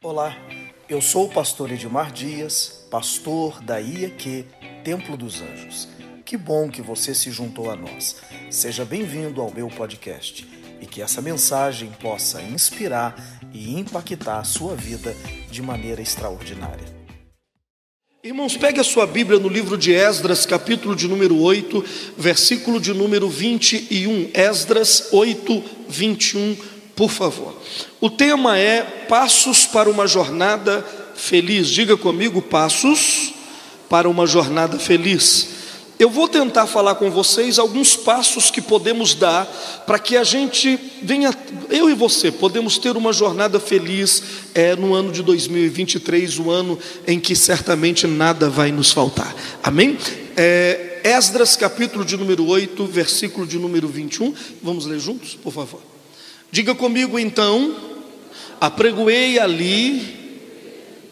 Olá, eu sou o pastor Edmar Dias, pastor da IEQ Templo dos Anjos. Que bom que você se juntou a nós. Seja bem-vindo ao meu podcast e que essa mensagem possa inspirar e impactar a sua vida de maneira extraordinária. Irmãos, pegue a sua Bíblia no livro de Esdras, capítulo de número 8, versículo de número 21. Esdras 8, 21, por favor. O tema é Passos para uma jornada feliz. Diga comigo, passos para uma jornada feliz. Eu vou tentar falar com vocês alguns passos que podemos dar para que a gente venha, eu e você, podemos ter uma jornada feliz é, no ano de 2023, o ano em que certamente nada vai nos faltar. Amém? É, Esdras, capítulo de número 8, versículo de número 21. Vamos ler juntos, por favor. Diga comigo então, apregoei ali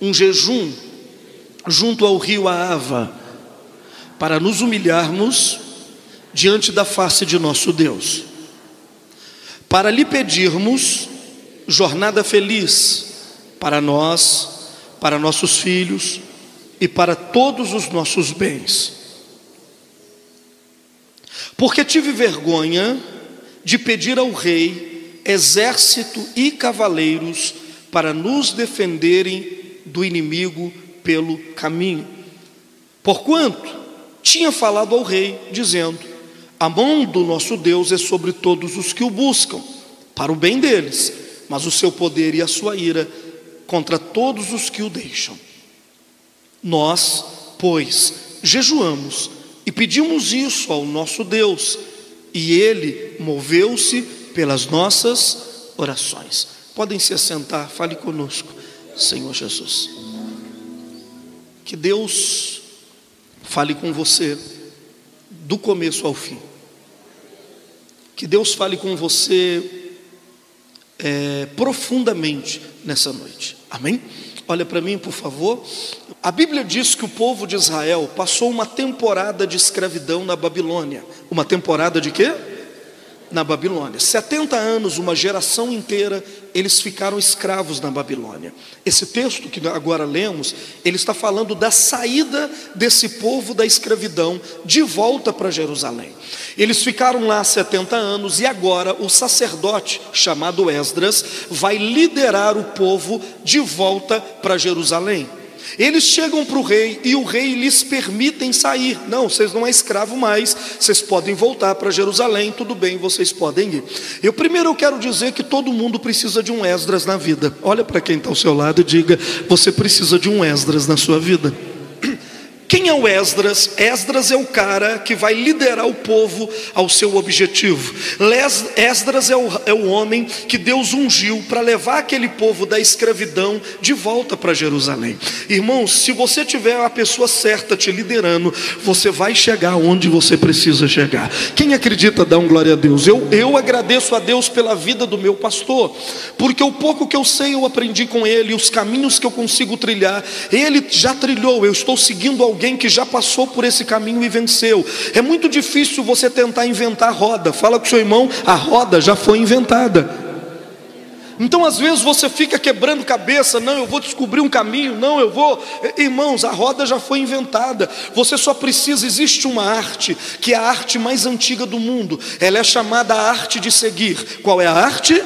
um jejum junto ao rio Aava para nos humilharmos diante da face de nosso Deus, para lhe pedirmos jornada feliz para nós, para nossos filhos e para todos os nossos bens. Porque tive vergonha de pedir ao rei exército e cavaleiros para nos defenderem do inimigo pelo caminho. Porquanto tinha falado ao rei, dizendo: A mão do nosso Deus é sobre todos os que o buscam, para o bem deles, mas o seu poder e a sua ira contra todos os que o deixam. Nós, pois, jejuamos e pedimos isso ao nosso Deus, e ele moveu-se pelas nossas orações. Podem se assentar, fale conosco, Senhor Jesus. Que Deus fale com você do começo ao fim. Que Deus fale com você é, profundamente nessa noite. Amém? Olha para mim, por favor. A Bíblia diz que o povo de Israel passou uma temporada de escravidão na Babilônia. Uma temporada de quê? Na Babilônia. 70 anos, uma geração inteira, eles ficaram escravos na Babilônia. Esse texto que agora lemos, ele está falando da saída desse povo da escravidão de volta para Jerusalém. Eles ficaram lá 70 anos e agora o sacerdote chamado Esdras vai liderar o povo de volta para Jerusalém. Eles chegam para o rei e o rei lhes permitem sair. Não, vocês não é escravo mais, vocês podem voltar para Jerusalém, tudo bem, vocês podem ir. Eu primeiro eu quero dizer que todo mundo precisa de um Esdras na vida. Olha para quem está ao seu lado e diga: você precisa de um Esdras na sua vida. Quem é o Esdras? Esdras é o cara que vai liderar o povo ao seu objetivo. Esdras é o, é o homem que Deus ungiu para levar aquele povo da escravidão de volta para Jerusalém. Irmãos, se você tiver a pessoa certa te liderando, você vai chegar onde você precisa chegar. Quem acredita, dá um glória a Deus. Eu, eu agradeço a Deus pela vida do meu pastor, porque o pouco que eu sei eu aprendi com ele, os caminhos que eu consigo trilhar, ele já trilhou, eu estou seguindo ao alguém que já passou por esse caminho e venceu. É muito difícil você tentar inventar roda. Fala com seu irmão, a roda já foi inventada. Então, às vezes, você fica quebrando cabeça, não, eu vou descobrir um caminho, não, eu vou. Irmãos, a roda já foi inventada. Você só precisa, existe uma arte, que é a arte mais antiga do mundo. Ela é chamada a arte de seguir. Qual é a arte?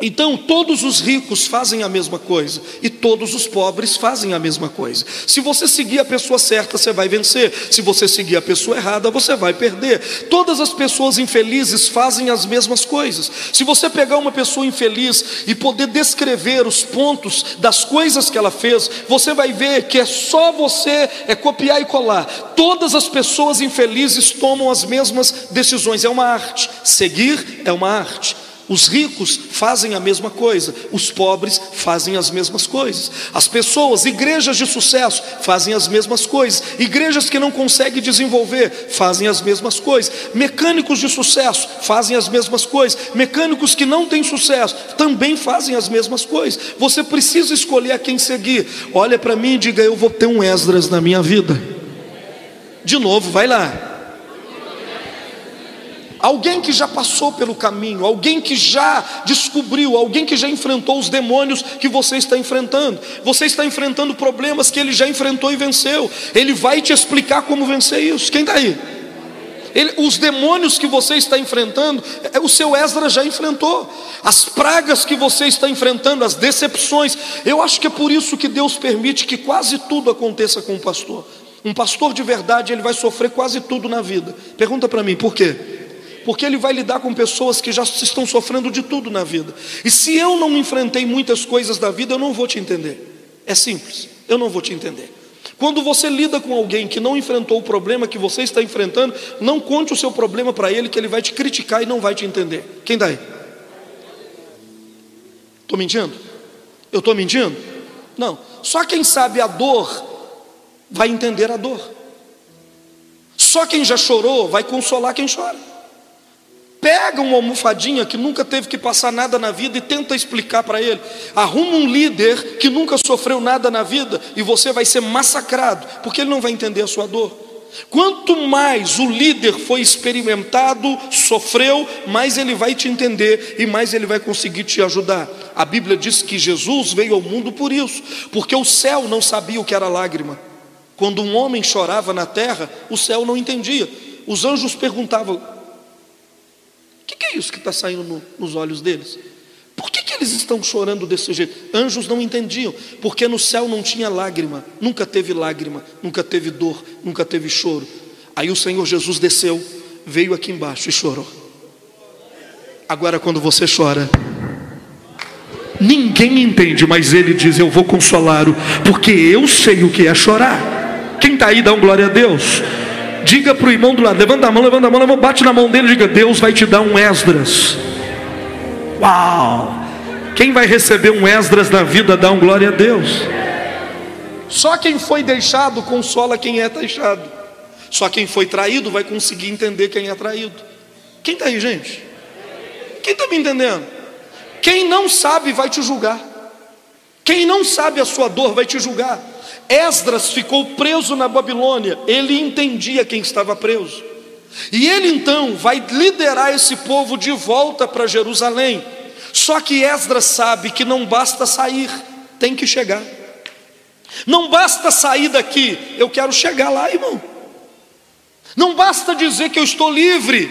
Então, todos os ricos fazem a mesma coisa e todos os pobres fazem a mesma coisa. Se você seguir a pessoa certa, você vai vencer. Se você seguir a pessoa errada, você vai perder. Todas as pessoas infelizes fazem as mesmas coisas. Se você pegar uma pessoa infeliz e poder descrever os pontos das coisas que ela fez, você vai ver que é só você é copiar e colar. Todas as pessoas infelizes tomam as mesmas decisões. É uma arte. Seguir é uma arte. Os ricos fazem a mesma coisa, os pobres fazem as mesmas coisas. As pessoas, igrejas de sucesso, fazem as mesmas coisas. Igrejas que não conseguem desenvolver, fazem as mesmas coisas. Mecânicos de sucesso fazem as mesmas coisas. Mecânicos que não têm sucesso também fazem as mesmas coisas. Você precisa escolher a quem seguir. Olha para mim e diga: Eu vou ter um Esdras na minha vida. De novo, vai lá. Alguém que já passou pelo caminho, alguém que já descobriu, alguém que já enfrentou os demônios que você está enfrentando. Você está enfrentando problemas que ele já enfrentou e venceu. Ele vai te explicar como vencer isso. Quem está aí? Ele, os demônios que você está enfrentando, é, o seu Esdras já enfrentou. As pragas que você está enfrentando, as decepções. Eu acho que é por isso que Deus permite que quase tudo aconteça com o pastor. Um pastor de verdade, ele vai sofrer quase tudo na vida. Pergunta para mim, por quê? Porque ele vai lidar com pessoas que já estão sofrendo de tudo na vida. E se eu não enfrentei muitas coisas da vida, eu não vou te entender. É simples, eu não vou te entender. Quando você lida com alguém que não enfrentou o problema que você está enfrentando, não conte o seu problema para ele, que ele vai te criticar e não vai te entender. Quem daí? Estou mentindo? Eu estou mentindo? Não. Só quem sabe a dor vai entender a dor. Só quem já chorou vai consolar quem chora. Pega uma almofadinha que nunca teve que passar nada na vida e tenta explicar para ele. Arruma um líder que nunca sofreu nada na vida e você vai ser massacrado, porque ele não vai entender a sua dor. Quanto mais o líder foi experimentado, sofreu, mais ele vai te entender e mais ele vai conseguir te ajudar. A Bíblia diz que Jesus veio ao mundo por isso, porque o céu não sabia o que era lágrima. Quando um homem chorava na terra, o céu não entendia. Os anjos perguntavam: que, é isso que está saindo no, nos olhos deles? Por que, que eles estão chorando desse jeito? Anjos não entendiam, porque no céu não tinha lágrima, nunca teve lágrima, nunca teve dor, nunca teve choro. Aí o Senhor Jesus desceu, veio aqui embaixo e chorou. Agora, quando você chora, ninguém entende, mas ele diz: Eu vou consolá-lo, porque eu sei o que é chorar. Quem está aí, dá um glória a Deus. Diga para o irmão do lado, levanta a mão, levanta a mão, levanta, bate na mão dele diga: Deus vai te dar um Esdras. Uau! Quem vai receber um Esdras na vida, dá um glória a Deus. Só quem foi deixado consola quem é deixado. Só quem foi traído vai conseguir entender quem é traído. Quem está aí, gente? Quem está me entendendo? Quem não sabe vai te julgar. Quem não sabe a sua dor vai te julgar. Esdras ficou preso na Babilônia, ele entendia quem estava preso. E ele então vai liderar esse povo de volta para Jerusalém. Só que Esdras sabe que não basta sair, tem que chegar. Não basta sair daqui, eu quero chegar lá, irmão. Não basta dizer que eu estou livre,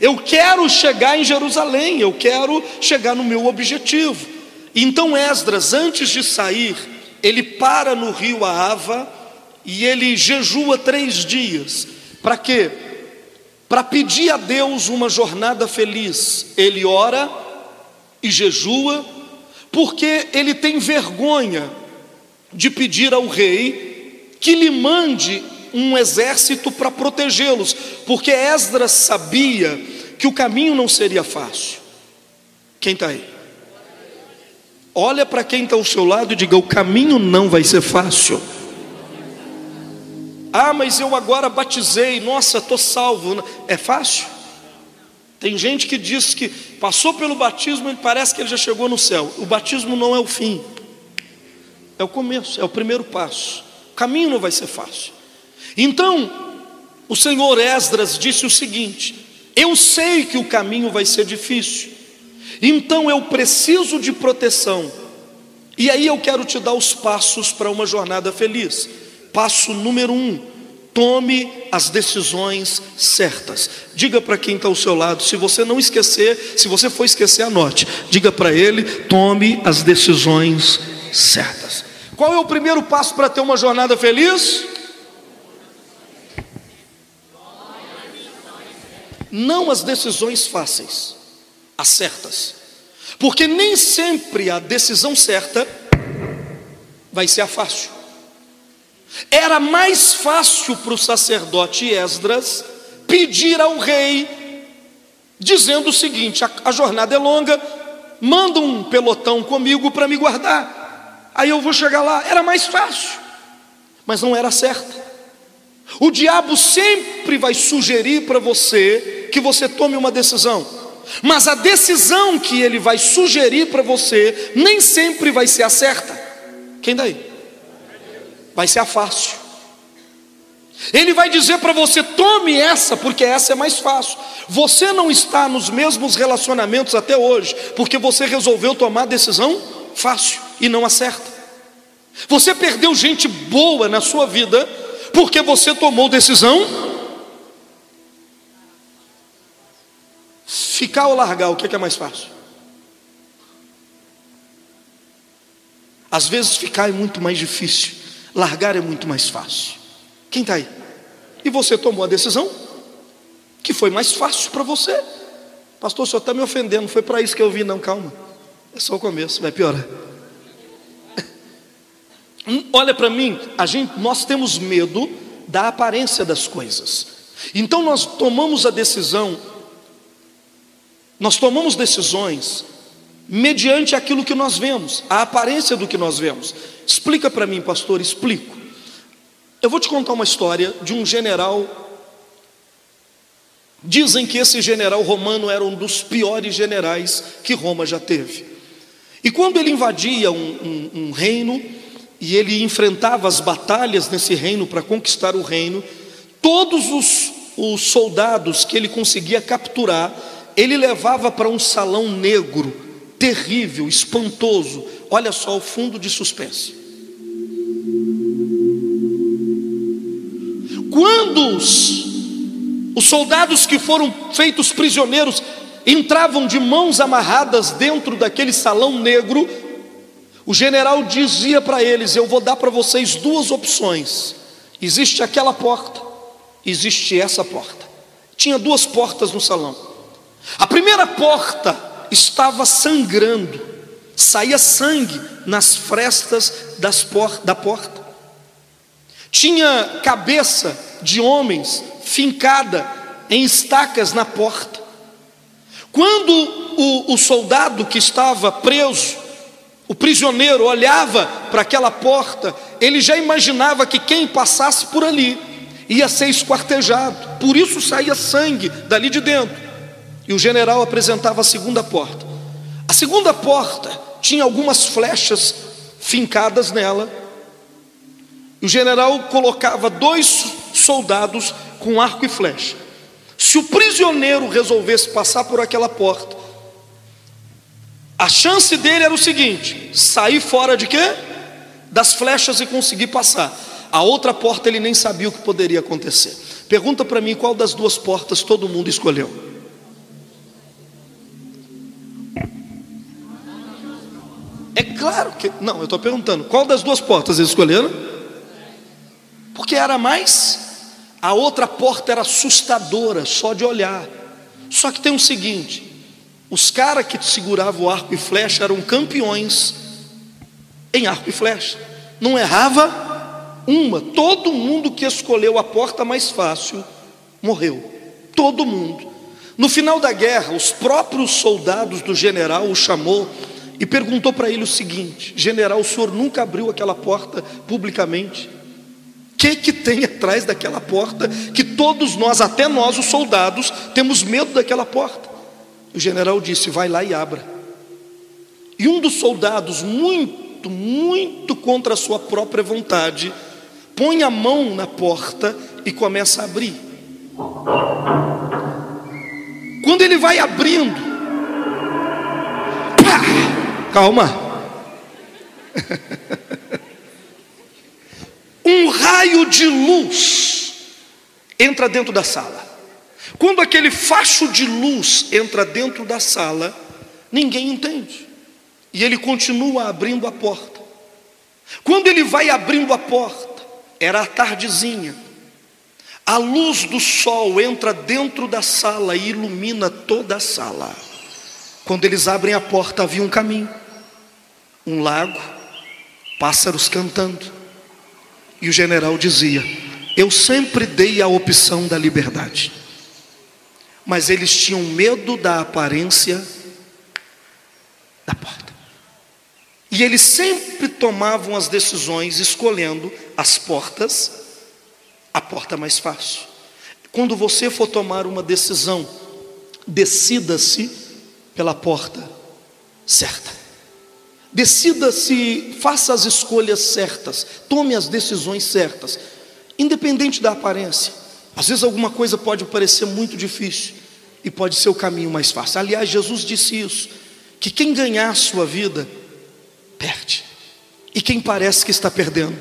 eu quero chegar em Jerusalém, eu quero chegar no meu objetivo. Então Esdras, antes de sair, ele para no rio Aava e ele jejua três dias. Para quê? Para pedir a Deus uma jornada feliz. Ele ora e jejua, porque ele tem vergonha de pedir ao rei que lhe mande um exército para protegê-los, porque Esdras sabia que o caminho não seria fácil. Quem está aí? Olha para quem está ao seu lado e diga: o caminho não vai ser fácil. Ah, mas eu agora batizei, nossa, estou salvo. É fácil? Tem gente que diz que passou pelo batismo e parece que ele já chegou no céu. O batismo não é o fim, é o começo, é o primeiro passo. O caminho não vai ser fácil. Então, o Senhor Esdras disse o seguinte: Eu sei que o caminho vai ser difícil, então eu preciso de proteção. E aí eu quero te dar os passos para uma jornada feliz. Passo número um: tome as decisões certas. Diga para quem está ao seu lado, se você não esquecer, se você for esquecer, anote. Diga para ele: tome as decisões certas. Qual é o primeiro passo para ter uma jornada feliz? Não as decisões fáceis as certas. Porque nem sempre a decisão certa vai ser a fácil. Era mais fácil para o sacerdote Esdras pedir ao rei, dizendo o seguinte: a, a jornada é longa, manda um pelotão comigo para me guardar, aí eu vou chegar lá. Era mais fácil, mas não era certa. O diabo sempre vai sugerir para você que você tome uma decisão. Mas a decisão que ele vai sugerir para você nem sempre vai ser a certa. Quem daí? Vai ser a fácil. Ele vai dizer para você: tome essa, porque essa é mais fácil. Você não está nos mesmos relacionamentos até hoje, porque você resolveu tomar decisão fácil e não acerta. Você perdeu gente boa na sua vida, porque você tomou decisão. Ficar ou largar, o que é, que é mais fácil? Às vezes ficar é muito mais difícil, largar é muito mais fácil. Quem está aí? E você tomou a decisão que foi mais fácil para você. Pastor, o senhor está me ofendendo, não foi para isso que eu vim, não, calma. É só o começo, vai piorar. Hum, olha para mim, a gente, nós temos medo da aparência das coisas. Então nós tomamos a decisão, nós tomamos decisões mediante aquilo que nós vemos, a aparência do que nós vemos. Explica para mim, pastor, explico. Eu vou te contar uma história de um general. Dizem que esse general romano era um dos piores generais que Roma já teve. E quando ele invadia um, um, um reino e ele enfrentava as batalhas nesse reino para conquistar o reino, todos os, os soldados que ele conseguia capturar, ele levava para um salão negro terrível, espantoso. Olha só o fundo de suspense. Quando os, os soldados que foram feitos prisioneiros entravam de mãos amarradas dentro daquele salão negro, o general dizia para eles: Eu vou dar para vocês duas opções. Existe aquela porta, existe essa porta. Tinha duas portas no salão. A primeira porta estava sangrando, saía sangue nas frestas por da porta. Tinha cabeça de homens fincada em estacas na porta. Quando o, o soldado que estava preso, o prisioneiro, olhava para aquela porta, ele já imaginava que quem passasse por ali ia ser esquartejado, por isso saía sangue dali de dentro. E o general apresentava a segunda porta. A segunda porta tinha algumas flechas fincadas nela. E o general colocava dois soldados com arco e flecha. Se o prisioneiro resolvesse passar por aquela porta, a chance dele era o seguinte: sair fora de quê? Das flechas e conseguir passar. A outra porta ele nem sabia o que poderia acontecer. Pergunta para mim qual das duas portas todo mundo escolheu. É claro que. Não, eu estou perguntando: qual das duas portas eles escolheram? Porque era mais. A outra porta era assustadora, só de olhar. Só que tem o seguinte: os caras que seguravam o arco e flecha eram campeões em arco e flecha. Não errava uma. Todo mundo que escolheu a porta mais fácil morreu. Todo mundo. No final da guerra, os próprios soldados do general o chamou e perguntou para ele o seguinte: General, o senhor nunca abriu aquela porta publicamente? O que, que tem atrás daquela porta que todos nós, até nós, os soldados, temos medo daquela porta? O general disse: Vai lá e abra. E um dos soldados, muito, muito contra a sua própria vontade, põe a mão na porta e começa a abrir. Quando ele vai abrindo, Calma. um raio de luz entra dentro da sala. Quando aquele facho de luz entra dentro da sala, ninguém entende. E ele continua abrindo a porta. Quando ele vai abrindo a porta, era a tardezinha. A luz do sol entra dentro da sala e ilumina toda a sala. Quando eles abrem a porta, havia um caminho, um lago, pássaros cantando. E o general dizia: Eu sempre dei a opção da liberdade. Mas eles tinham medo da aparência da porta. E eles sempre tomavam as decisões escolhendo as portas, a porta mais fácil. Quando você for tomar uma decisão, decida-se pela porta certa. Decida se faça as escolhas certas, tome as decisões certas. independente da aparência. Às vezes alguma coisa pode parecer muito difícil e pode ser o caminho mais fácil. Aliás, Jesus disse isso: que quem ganhar a sua vida, perde, e quem parece que está perdendo.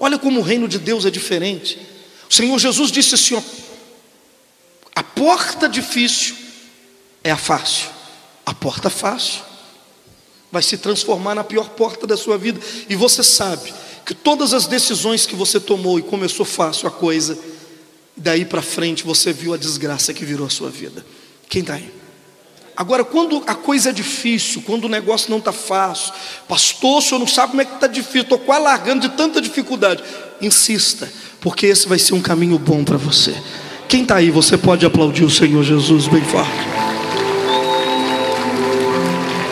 Olha como o reino de Deus é diferente. O Senhor Jesus disse assim: ó, a porta difícil é a fácil, a porta fácil vai se transformar na pior porta da sua vida, e você sabe que todas as decisões que você tomou e começou fácil a coisa, daí para frente você viu a desgraça que virou a sua vida. Quem está aí? Agora, quando a coisa é difícil, quando o negócio não está fácil, pastor, o senhor não sabe como é que está difícil, estou quase largando de tanta dificuldade. Insista, porque esse vai ser um caminho bom para você. Quem está aí, você pode aplaudir o Senhor Jesus bem forte.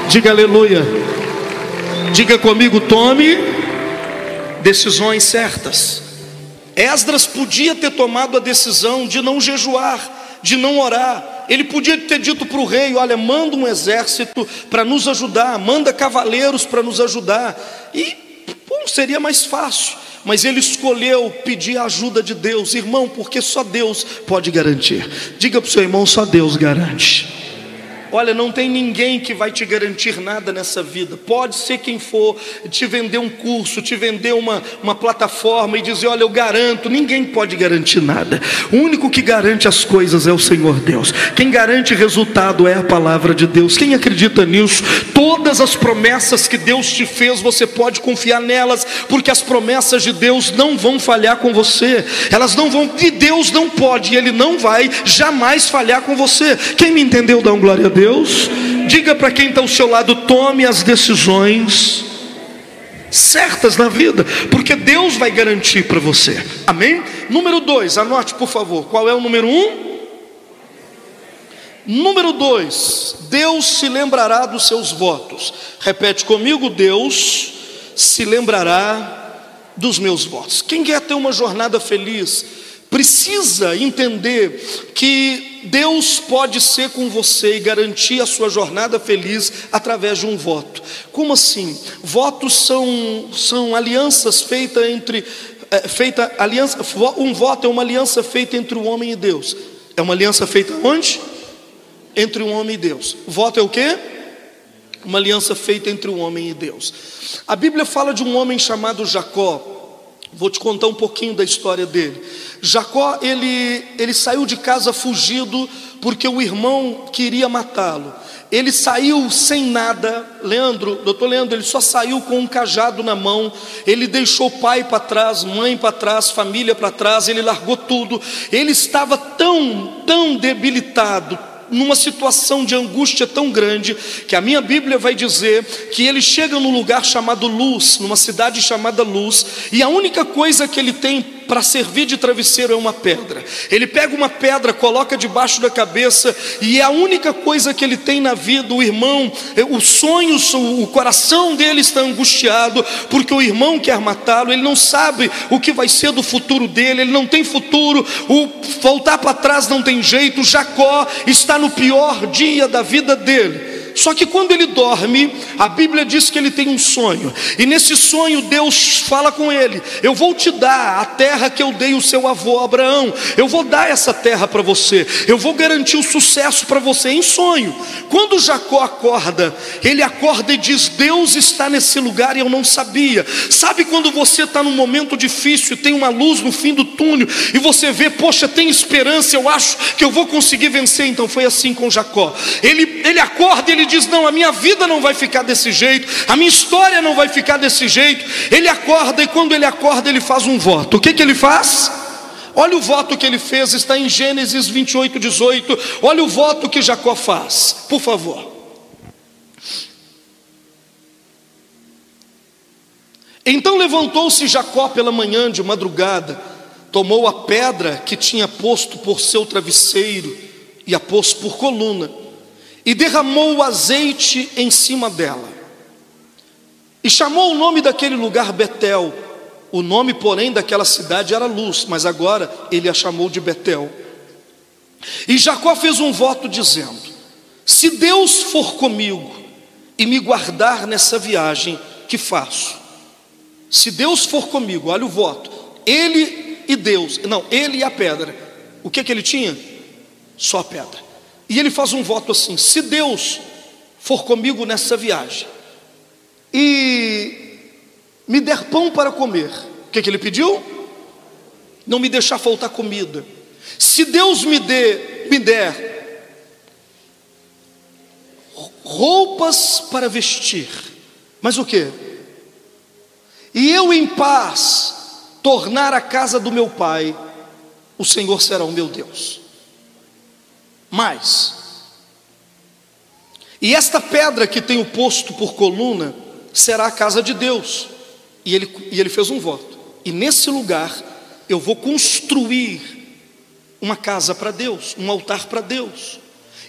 Diga aleluia. Diga comigo, tome decisões certas. Esdras podia ter tomado a decisão de não jejuar, de não orar. Ele podia ter dito para o rei: Olha, manda um exército para nos ajudar, manda cavaleiros para nos ajudar. E bom, seria mais fácil. Mas ele escolheu pedir a ajuda de Deus, irmão, porque só Deus pode garantir. Diga para o seu irmão: só Deus garante. Olha, não tem ninguém que vai te garantir nada nessa vida. Pode ser quem for, te vender um curso, te vender uma, uma plataforma e dizer: Olha, eu garanto. Ninguém pode garantir nada. O único que garante as coisas é o Senhor Deus. Quem garante resultado é a palavra de Deus. Quem acredita nisso? Todas as promessas que Deus te fez, você pode confiar nelas, porque as promessas de Deus não vão falhar com você. Elas não vão, e Deus não pode, e Ele não vai jamais falhar com você. Quem me entendeu, dá um glória a Deus. Deus, diga para quem está ao seu lado: tome as decisões certas na vida, porque Deus vai garantir para você, amém? Número dois, anote por favor, qual é o número um? Número dois, Deus se lembrará dos seus votos. Repete comigo: Deus se lembrará dos meus votos. Quem quer ter uma jornada feliz, precisa entender que Deus pode ser com você e garantir a sua jornada feliz através de um voto. Como assim? Votos são, são alianças feitas entre é, feita aliança, um voto é uma aliança feita entre o homem e Deus. É uma aliança feita onde? Entre o homem e Deus. Voto é o quê? Uma aliança feita entre o homem e Deus. A Bíblia fala de um homem chamado Jacó. Vou te contar um pouquinho da história dele. Jacó, ele, ele saiu de casa fugido porque o irmão queria matá-lo. Ele saiu sem nada, Leandro, doutor Leandro, ele só saiu com um cajado na mão. Ele deixou pai para trás, mãe para trás, família para trás, ele largou tudo. Ele estava tão, tão debilitado, numa situação de angústia tão grande, que a minha Bíblia vai dizer que ele chega num lugar chamado Luz, numa cidade chamada Luz, e a única coisa que ele tem para servir de travesseiro é uma pedra. Ele pega uma pedra, coloca debaixo da cabeça, e é a única coisa que ele tem na vida. O irmão, é, os sonhos, o coração dele está angustiado, porque o irmão quer matá-lo, ele não sabe o que vai ser do futuro dele, ele não tem futuro, o voltar para trás não tem jeito. Jacó está no pior dia da vida dele. Só que quando ele dorme, a Bíblia diz que ele tem um sonho, e nesse sonho Deus fala com ele: Eu vou te dar a terra que eu dei o seu avô Abraão, eu vou dar essa terra para você, eu vou garantir o sucesso para você em sonho. Quando Jacó acorda, ele acorda e diz: Deus está nesse lugar e eu não sabia. Sabe quando você está num momento difícil, tem uma luz no fim do túnel, e você vê, poxa, tem esperança, eu acho que eu vou conseguir vencer. Então foi assim com Jacó. Ele, ele acorda e ele diz: Não, a minha vida não vai ficar desse jeito, a minha história não vai ficar desse jeito. Ele acorda e quando ele acorda, ele faz um voto. O que, que ele faz? Olha o voto que ele fez, está em Gênesis 28, 18. Olha o voto que Jacó faz, por favor. Então levantou-se Jacó pela manhã de madrugada, tomou a pedra que tinha posto por seu travesseiro e a pôs por coluna e derramou o azeite em cima dela. E chamou o nome daquele lugar Betel. O nome, porém, daquela cidade era Luz, mas agora ele a chamou de Betel. E Jacó fez um voto dizendo: Se Deus for comigo e me guardar nessa viagem que faço, se Deus for comigo, olha o voto, ele e Deus, não, ele e a pedra. O que que ele tinha? Só a pedra. E ele faz um voto assim: se Deus for comigo nessa viagem e me der pão para comer, o que que ele pediu? Não me deixar faltar comida. Se Deus me dê, me der roupas para vestir, mas o que? E eu em paz tornar a casa do meu pai, o Senhor será o meu Deus. Mas, e esta pedra que tem o posto por coluna será a casa de Deus. E ele, e ele fez um voto. E nesse lugar eu vou construir uma casa para Deus, um altar para Deus.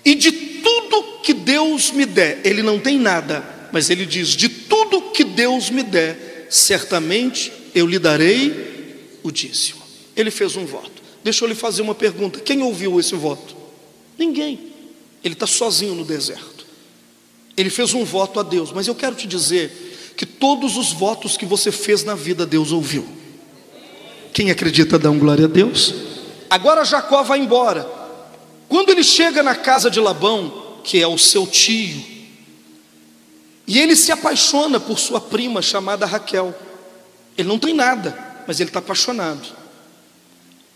E de tudo que Deus me der, ele não tem nada, mas ele diz: de tudo que Deus me der, certamente eu lhe darei o dízimo. Ele fez um voto. Deixa eu lhe fazer uma pergunta: quem ouviu esse voto? Ninguém. Ele está sozinho no deserto. Ele fez um voto a Deus, mas eu quero te dizer que todos os votos que você fez na vida, Deus ouviu. Quem acredita, dá um glória a Deus. Agora Jacó vai embora. Quando ele chega na casa de Labão, que é o seu tio, e ele se apaixona por sua prima chamada Raquel. Ele não tem nada, mas ele está apaixonado.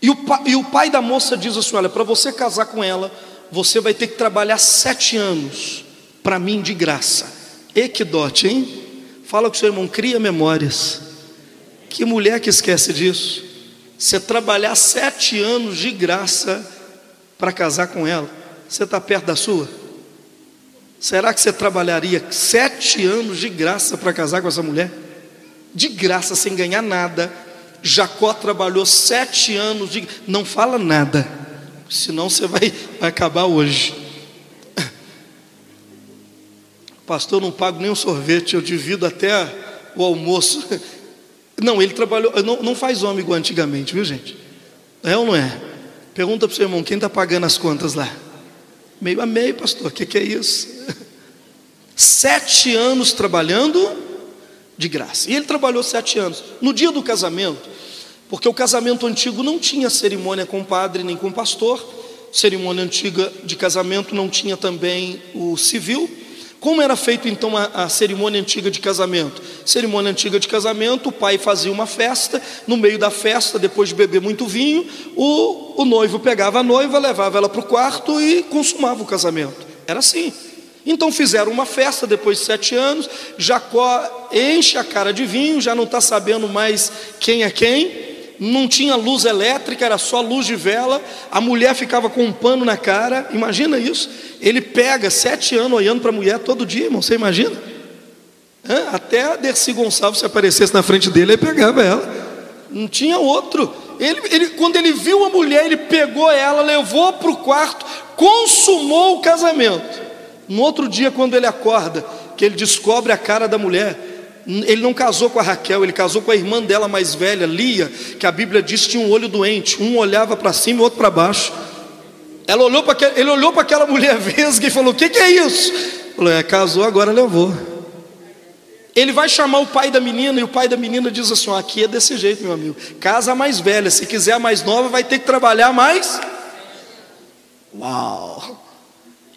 E o, pai, e o pai da moça diz assim: Olha, para você casar com ela, você vai ter que trabalhar sete anos para mim de graça. E que dote, hein? Fala com seu irmão, cria memórias. Que mulher que esquece disso? Você trabalhar sete anos de graça para casar com ela, você está perto da sua? Será que você trabalharia sete anos de graça para casar com essa mulher? De graça, sem ganhar nada. Jacó trabalhou sete anos de. Não fala nada, senão você vai, vai acabar hoje. Pastor, não pago nem um sorvete, eu divido até o almoço. Não, ele trabalhou, não, não faz homem igual antigamente, viu gente? É ou não é? Pergunta para o seu irmão, quem está pagando as contas lá? Meio a meio, pastor, o que, que é isso? Sete anos trabalhando de graça. E ele trabalhou sete anos. No dia do casamento, porque o casamento antigo não tinha cerimônia com padre nem com pastor, cerimônia antiga de casamento não tinha também o civil, como era feito então a, a, cerimônia antiga de casamento? Cerimônia antiga de casamento, o pai fazia uma festa, no meio da festa, depois de beber muito vinho, o, o noivo pegava a noiva, levava ela para o quarto e consumava o casamento. Era assim. Então fizeram uma festa depois de sete anos, Jacó enche a cara de vinho, já não está sabendo mais quem é quem, não tinha luz elétrica, era só luz de vela, a mulher ficava com um pano na cara, imagina isso. Ele pega sete anos olhando para a mulher todo dia, irmão, você imagina? Hã? Até a Dercy Gonçalves, se aparecesse na frente dele, ele pegava ela. Não tinha outro. Ele, ele, quando ele viu a mulher, ele pegou ela, levou para o quarto, consumou o casamento. No outro dia, quando ele acorda, que ele descobre a cara da mulher, ele não casou com a Raquel, ele casou com a irmã dela mais velha, Lia, que a Bíblia diz que tinha um olho doente, um olhava para cima e o outro para baixo. Ela olhou para ele olhou para aquela mulher vesga e falou: O que, que é isso? Falou: É, casou, agora levou. Ele vai chamar o pai da menina e o pai da menina diz assim: ó, Aqui é desse jeito, meu amigo. Casa mais velha, se quiser a mais nova, vai ter que trabalhar mais. Uau!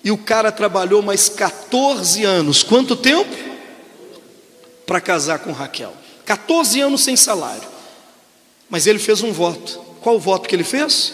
E o cara trabalhou mais 14 anos. Quanto tempo? Para casar com Raquel. 14 anos sem salário. Mas ele fez um voto. Qual o voto que ele fez?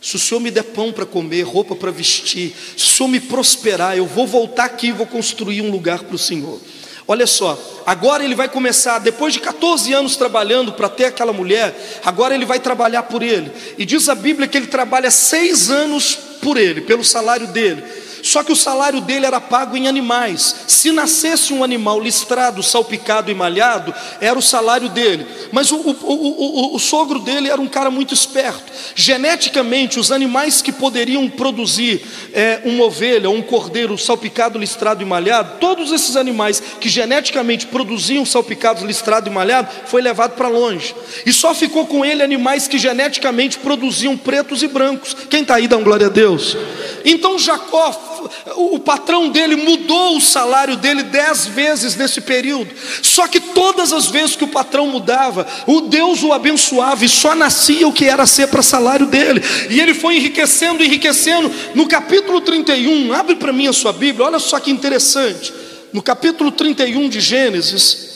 Se o Senhor me der pão para comer, roupa para vestir, se o Senhor me prosperar, eu vou voltar aqui e vou construir um lugar para o Senhor. Olha só, agora ele vai começar, depois de 14 anos trabalhando para ter aquela mulher, agora ele vai trabalhar por ele. E diz a Bíblia que ele trabalha seis anos por ele, pelo salário dele. Só que o salário dele era pago em animais. Se nascesse um animal listrado, salpicado e malhado, era o salário dele. Mas o, o, o, o, sogro dele era um cara muito esperto. Geneticamente, os animais que poderiam produzir é, uma ovelha, um cordeiro salpicado, listrado e malhado, todos esses animais que geneticamente produziam salpicado, listrado e malhado, foi levado para longe. E só ficou com ele animais que geneticamente produziam pretos e brancos. Quem está aí, dá um glória a Deus. Então Jacó, o patrão dele mudou o salário dele dez vezes nesse período. Só que todas as vezes que o patrão mudava, o Deus o abençoava e só nascia o que era ser para salário dele. E ele foi enriquecendo, enriquecendo. No capítulo 31, abre para mim a sua Bíblia, olha só que interessante. No capítulo 31 de Gênesis,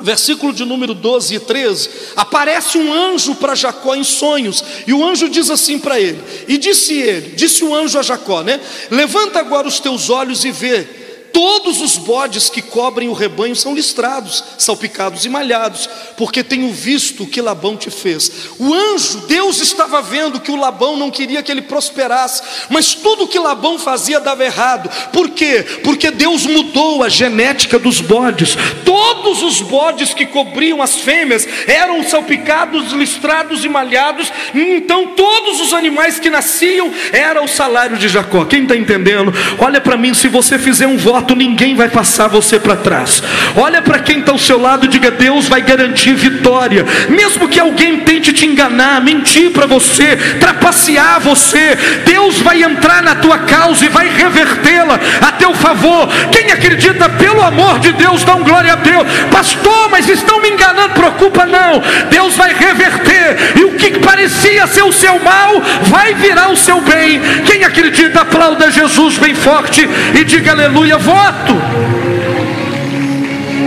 versículo de número 12 e 13, aparece um anjo para Jacó em sonhos, e o anjo diz assim para ele: E disse ele, disse o anjo a Jacó, né? Levanta agora os teus olhos e vê Todos os bodes que cobrem o rebanho são listrados, salpicados e malhados, porque tenho visto o que Labão te fez. O anjo, Deus estava vendo que o Labão não queria que ele prosperasse, mas tudo que Labão fazia dava errado. Por quê? Porque Deus mudou a genética dos bodes. Todos os bodes que cobriam as fêmeas eram salpicados, listrados e malhados. Então todos os animais que nasciam era o salário de Jacó. Quem está entendendo? Olha para mim, se você fizer um voto ninguém vai passar você para trás. Olha para quem está ao seu lado diga: Deus vai garantir vitória. Mesmo que alguém tente te enganar, mentir para você, trapacear você, Deus vai entrar na tua causa e vai revertê-la a teu favor. Quem acredita, pelo amor de Deus, dá um glória a Deus. Pastor, mas estão me enganando, preocupa não. Deus vai reverter. E o que parecia ser o seu mal, vai virar o seu bem. Quem acredita, aplauda Jesus bem forte e diga aleluia voto.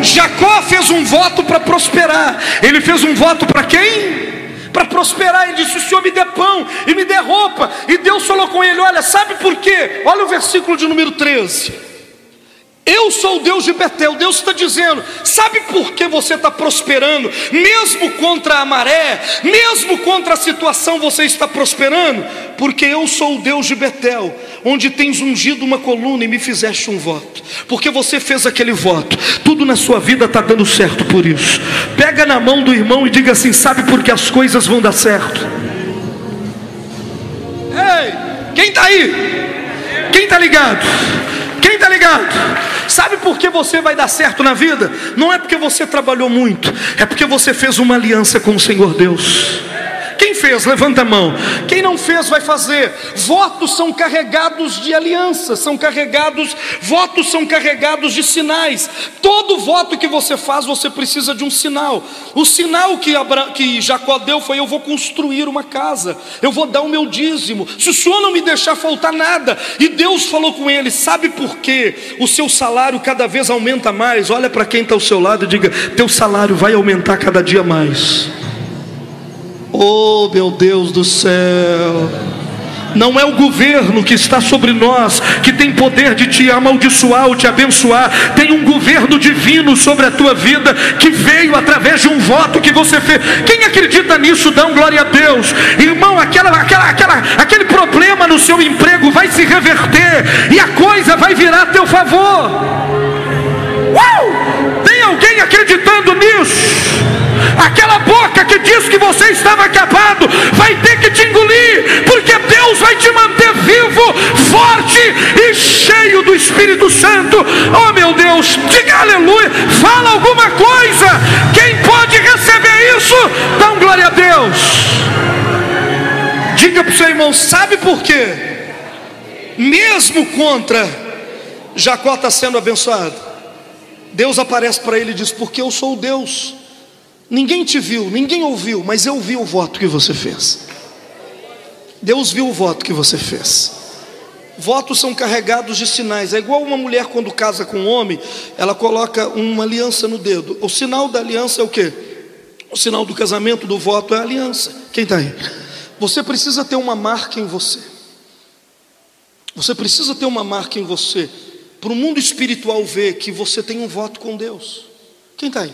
Jacó fez um voto para prosperar. Ele fez um voto para quem? Para prosperar. Ele disse: O Senhor me dê pão e me dê roupa. E Deus falou com ele: Olha, sabe por quê? Olha o versículo de número 13. Eu sou o Deus de Betel. Deus está dizendo: sabe por que você está prosperando? Mesmo contra a maré, mesmo contra a situação, você está prosperando? Porque eu sou o Deus de Betel, onde tens ungido uma coluna e me fizeste um voto. Porque você fez aquele voto, tudo na sua vida está dando certo por isso. Pega na mão do irmão e diga assim: sabe por que as coisas vão dar certo? Ei, quem está aí? Quem está ligado? Está ligado? Sabe por que você vai dar certo na vida? Não é porque você trabalhou muito, é porque você fez uma aliança com o Senhor Deus. Quem fez? Levanta a mão. Quem não fez, vai fazer. Votos são carregados de aliança, são carregados, votos são carregados de sinais. Todo voto que você faz, você precisa de um sinal. O sinal que, Abra... que Jacó deu foi: Eu vou construir uma casa, eu vou dar o meu dízimo. Se o senhor não me deixar faltar nada, e Deus falou com ele: Sabe por quê? O seu salário cada vez aumenta mais. Olha para quem está ao seu lado e diga: Teu salário vai aumentar cada dia mais. Oh, meu Deus do céu. Não é o governo que está sobre nós, que tem poder de te amaldiçoar ou te abençoar. Tem um governo divino sobre a tua vida, que veio através de um voto que você fez. Quem acredita nisso, dá um glória a Deus. Irmão, aquela, aquela, aquela, aquele problema no seu emprego vai se reverter, e a coisa vai virar a teu favor. Uau! Tem alguém acreditando nisso? Aquela boca que diz que você estava acabado vai ter que te engolir, porque Deus vai te manter vivo, forte e cheio do Espírito Santo. Oh meu Deus, diga aleluia, fala alguma coisa. Quem pode receber isso, dá um glória a Deus. Diga para o seu irmão, sabe por quê? Mesmo contra Jacó está sendo abençoado. Deus aparece para ele e diz: Porque eu sou Deus Ninguém te viu, ninguém ouviu, mas eu vi o voto que você fez. Deus viu o voto que você fez. Votos são carregados de sinais. É igual uma mulher quando casa com um homem, ela coloca uma aliança no dedo. O sinal da aliança é o quê? O sinal do casamento, do voto, é a aliança. Quem está aí? Você precisa ter uma marca em você. Você precisa ter uma marca em você. Para o mundo espiritual ver que você tem um voto com Deus. Quem está aí?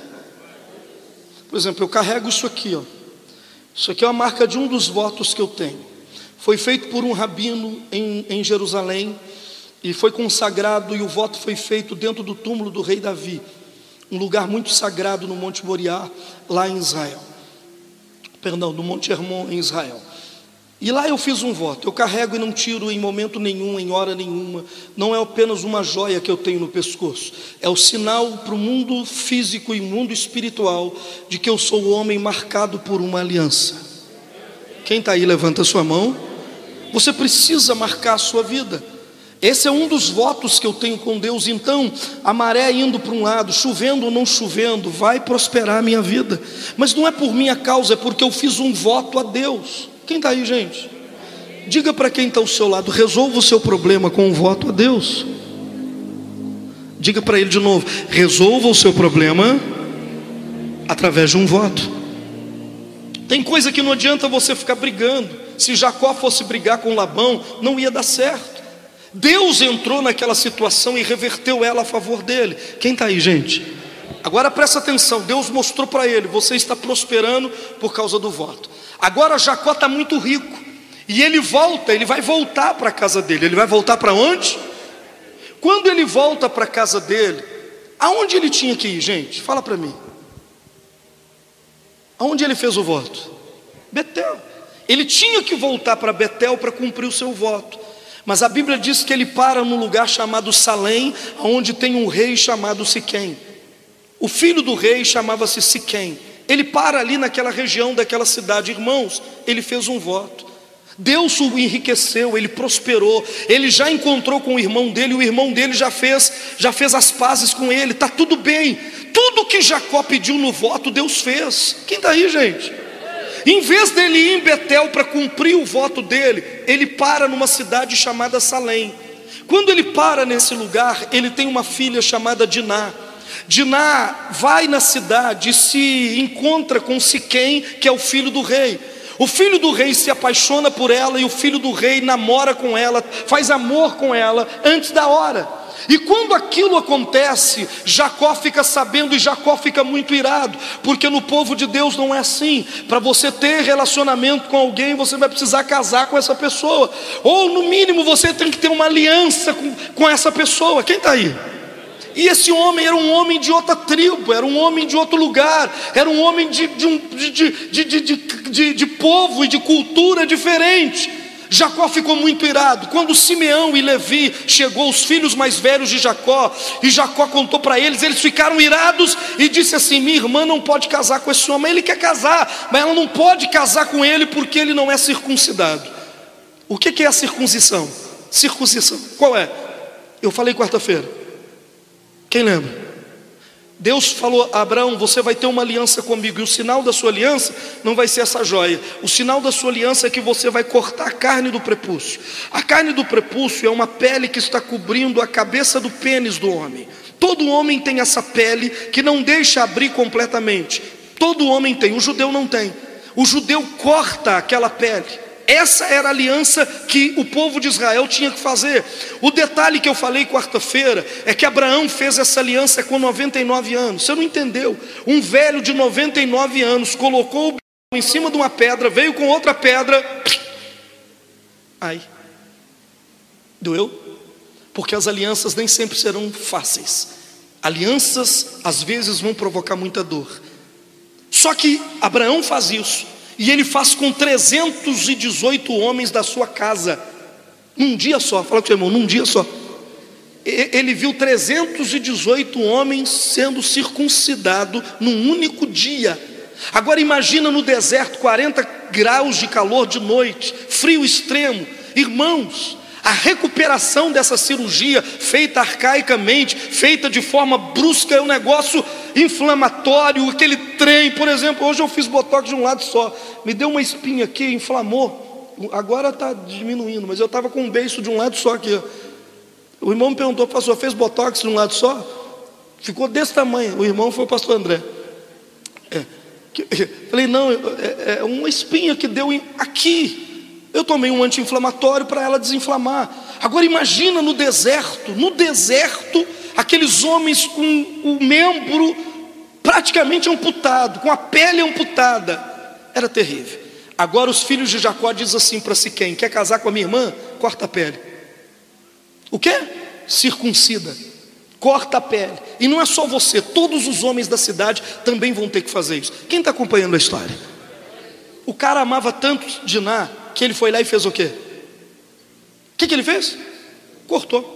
Por exemplo, eu carrego isso aqui, ó. Isso aqui é uma marca de um dos votos que eu tenho. Foi feito por um rabino em, em Jerusalém e foi consagrado, e o voto foi feito dentro do túmulo do rei Davi, um lugar muito sagrado no Monte Moriá, lá em Israel. Perdão, no Monte Hermon, em Israel. E lá eu fiz um voto, eu carrego e não tiro em momento nenhum, em hora nenhuma. Não é apenas uma joia que eu tenho no pescoço, é o sinal para o mundo físico e mundo espiritual de que eu sou o homem marcado por uma aliança. Quem está aí, levanta a sua mão. Você precisa marcar a sua vida. Esse é um dos votos que eu tenho com Deus. Então, a maré indo para um lado, chovendo ou não chovendo, vai prosperar a minha vida. Mas não é por minha causa, é porque eu fiz um voto a Deus. Quem está aí, gente? Diga para quem está ao seu lado: resolva o seu problema com um voto a Deus. Diga para ele de novo: resolva o seu problema através de um voto. Tem coisa que não adianta você ficar brigando. Se Jacó fosse brigar com Labão, não ia dar certo. Deus entrou naquela situação e reverteu ela a favor dele. Quem está aí, gente? Agora presta atenção: Deus mostrou para ele: você está prosperando por causa do voto. Agora Jacó está muito rico. E ele volta, ele vai voltar para a casa dele. Ele vai voltar para onde? Quando ele volta para a casa dele, aonde ele tinha que ir, gente? Fala para mim. Aonde ele fez o voto? Betel. Ele tinha que voltar para Betel para cumprir o seu voto. Mas a Bíblia diz que ele para num lugar chamado Salém, onde tem um rei chamado Siquém. O filho do rei chamava-se Siquém. Ele para ali naquela região daquela cidade, irmãos, ele fez um voto. Deus o enriqueceu, ele prosperou, ele já encontrou com o irmão dele, o irmão dele já fez, já fez as pazes com ele, está tudo bem. Tudo que Jacó pediu no voto, Deus fez. Quem está aí, gente? Em vez dele ir em Betel para cumprir o voto dele, ele para numa cidade chamada Salém. Quando ele para nesse lugar, ele tem uma filha chamada Diná. Diná vai na cidade e se encontra com Siquém, que é o filho do rei. O filho do rei se apaixona por ela e o filho do rei namora com ela, faz amor com ela antes da hora. E quando aquilo acontece, Jacó fica sabendo e Jacó fica muito irado, porque no povo de Deus não é assim. Para você ter relacionamento com alguém, você vai precisar casar com essa pessoa, ou no mínimo você tem que ter uma aliança com, com essa pessoa. Quem está aí? E esse homem era um homem de outra tribo, era um homem de outro lugar, era um homem de, de, um, de, de, povo e de cultura diferente. Jacó ficou muito irado. Quando Simeão e Levi chegou, os filhos mais velhos de Jacó, e Jacó contou para eles, eles ficaram irados e disse assim: Minha irmã não pode casar com esse homem. Ele quer casar, mas ela não pode casar com ele porque ele não é circuncidado. O que é a circuncisão? Circuncisão, qual é? Eu falei quarta-feira. Quem lembra? Deus falou a Abraão: Você vai ter uma aliança comigo, e o sinal da sua aliança não vai ser essa joia. O sinal da sua aliança é que você vai cortar a carne do prepúcio. A carne do prepúcio é uma pele que está cobrindo a cabeça do pênis do homem. Todo homem tem essa pele que não deixa abrir completamente. Todo homem tem, o judeu não tem. O judeu corta aquela pele. Essa era a aliança que o povo de Israel tinha que fazer. O detalhe que eu falei quarta-feira é que Abraão fez essa aliança com 99 anos. Você não entendeu? Um velho de 99 anos colocou o em cima de uma pedra, veio com outra pedra. Ai, doeu? Porque as alianças nem sempre serão fáceis. Alianças às vezes vão provocar muita dor. Só que Abraão faz isso. E ele faz com 318 homens da sua casa, num dia só. Fala com seu irmão, num dia só. Ele viu 318 homens sendo circuncidados num único dia. Agora imagina no deserto, 40 graus de calor de noite, frio extremo. Irmãos, a recuperação dessa cirurgia, feita arcaicamente, feita de forma brusca, é um negócio inflamatório. Aquele trem, por exemplo, hoje eu fiz botox de um lado só, me deu uma espinha aqui, inflamou. Agora está diminuindo, mas eu estava com um beiço de um lado só aqui. O irmão me perguntou, pastor, fez botox de um lado só? Ficou desse tamanho. O irmão foi o pastor André. É. Falei, não, é, é uma espinha que deu aqui. Eu tomei um anti-inflamatório para ela desinflamar. Agora imagina no deserto, no deserto, aqueles homens com o membro praticamente amputado, com a pele amputada. Era terrível. Agora os filhos de Jacó dizem assim para Siquém: quer casar com a minha irmã? Corta a pele. O que? Circuncida. Corta a pele. E não é só você, todos os homens da cidade também vão ter que fazer isso. Quem está acompanhando a história? O cara amava tanto Diná que ele foi lá e fez o quê? O que, que ele fez? Cortou.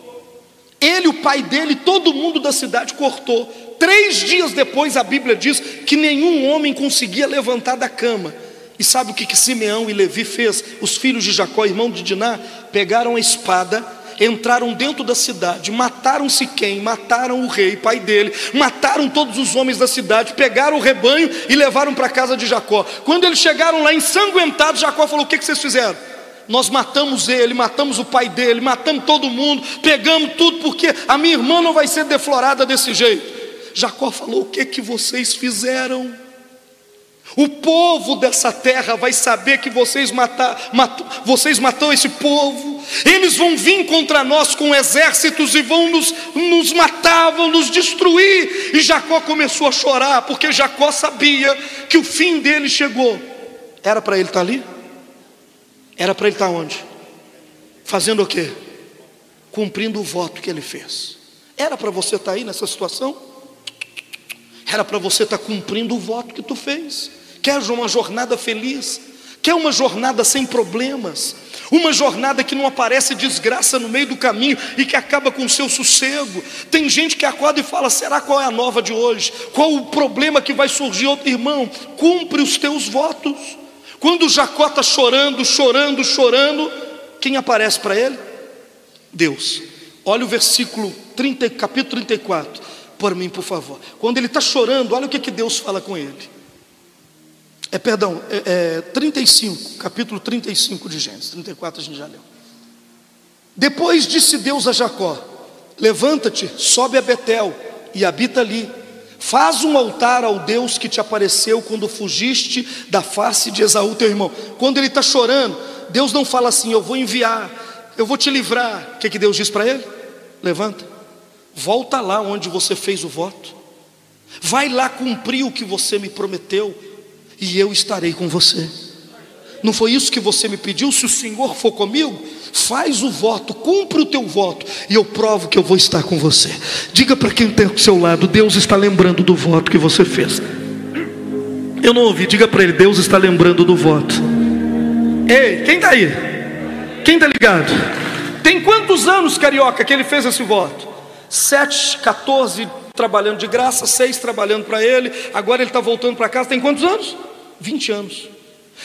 Ele, o pai dele, todo mundo da cidade cortou. Três dias depois, a Bíblia diz que nenhum homem conseguia levantar da cama. E sabe o que, que Simeão e Levi fez? Os filhos de Jacó, irmão de Diná, pegaram a espada, entraram dentro da cidade, mataram Siquém, mataram o rei, pai dele, mataram todos os homens da cidade, pegaram o rebanho e levaram para a casa de Jacó. Quando eles chegaram lá ensanguentados, Jacó falou: O que, que vocês fizeram? Nós matamos ele, matamos o pai dele, matamos todo mundo, pegamos tudo, porque a minha irmã não vai ser deflorada desse jeito. Jacó falou: O que que vocês fizeram? O povo dessa terra vai saber que vocês, matar, mat, vocês matou esse povo. Eles vão vir contra nós com exércitos e vão nos, nos matar, vão nos destruir. E Jacó começou a chorar, porque Jacó sabia que o fim dele chegou. Era para ele estar ali? Era para ele estar onde? Fazendo o quê? Cumprindo o voto que ele fez. Era para você estar aí nessa situação? Era para você estar cumprindo o voto que tu fez. Quer uma jornada feliz? Quer uma jornada sem problemas? Uma jornada que não aparece desgraça no meio do caminho e que acaba com o seu sossego. Tem gente que acorda e fala: será qual é a nova de hoje? Qual o problema que vai surgir? Outro irmão, cumpre os teus votos. Quando Jacó está chorando, chorando, chorando, quem aparece para ele? Deus. Olha o versículo 30, capítulo 34 por mim, por favor. Quando ele está chorando, olha o que, que Deus fala com ele. É, perdão, é, é 35, capítulo 35 de Gênesis, 34 a gente já leu. Depois disse Deus a Jacó: Levanta-te, sobe a Betel e habita ali. Faz um altar ao Deus que te apareceu quando fugiste da face de Esaú, teu irmão. Quando ele está chorando, Deus não fala assim: Eu vou enviar, eu vou te livrar. O que, que Deus diz para ele? Levanta. Volta lá onde você fez o voto. Vai lá cumprir o que você me prometeu, e eu estarei com você. Não foi isso que você me pediu? Se o Senhor for comigo, faz o voto, cumpre o teu voto, e eu provo que eu vou estar com você. Diga para quem está ao seu lado: Deus está lembrando do voto que você fez. Eu não ouvi, diga para ele: Deus está lembrando do voto. Ei, quem está aí? Quem está ligado? Tem quantos anos, carioca, que ele fez esse voto? Sete, 14 trabalhando de graça, seis trabalhando para ele, agora ele está voltando para casa, tem quantos anos? 20 anos.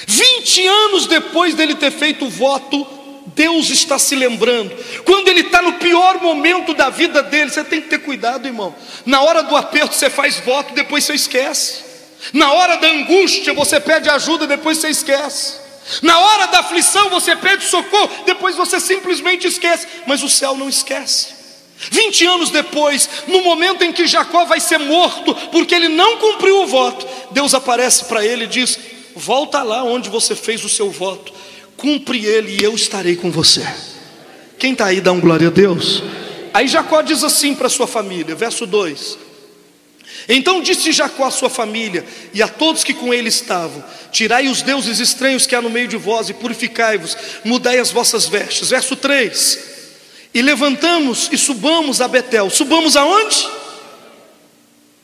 20 anos depois dele ter feito o voto, Deus está se lembrando. Quando ele está no pior momento da vida dele, você tem que ter cuidado, irmão. Na hora do aperto você faz voto, depois você esquece. Na hora da angústia você pede ajuda, depois você esquece. Na hora da aflição você pede socorro, depois você simplesmente esquece. Mas o céu não esquece. 20 anos depois, no momento em que Jacó vai ser morto, porque ele não cumpriu o voto, Deus aparece para ele e diz: Volta lá onde você fez o seu voto, cumpre ele e eu estarei com você. Quem está aí, dá um glória a Deus. Aí Jacó diz assim para sua família, verso 2: Então disse Jacó à sua família e a todos que com ele estavam: Tirai os deuses estranhos que há no meio de vós e purificai-vos, mudai as vossas vestes. Verso 3: e levantamos e subamos a Betel. Subamos aonde?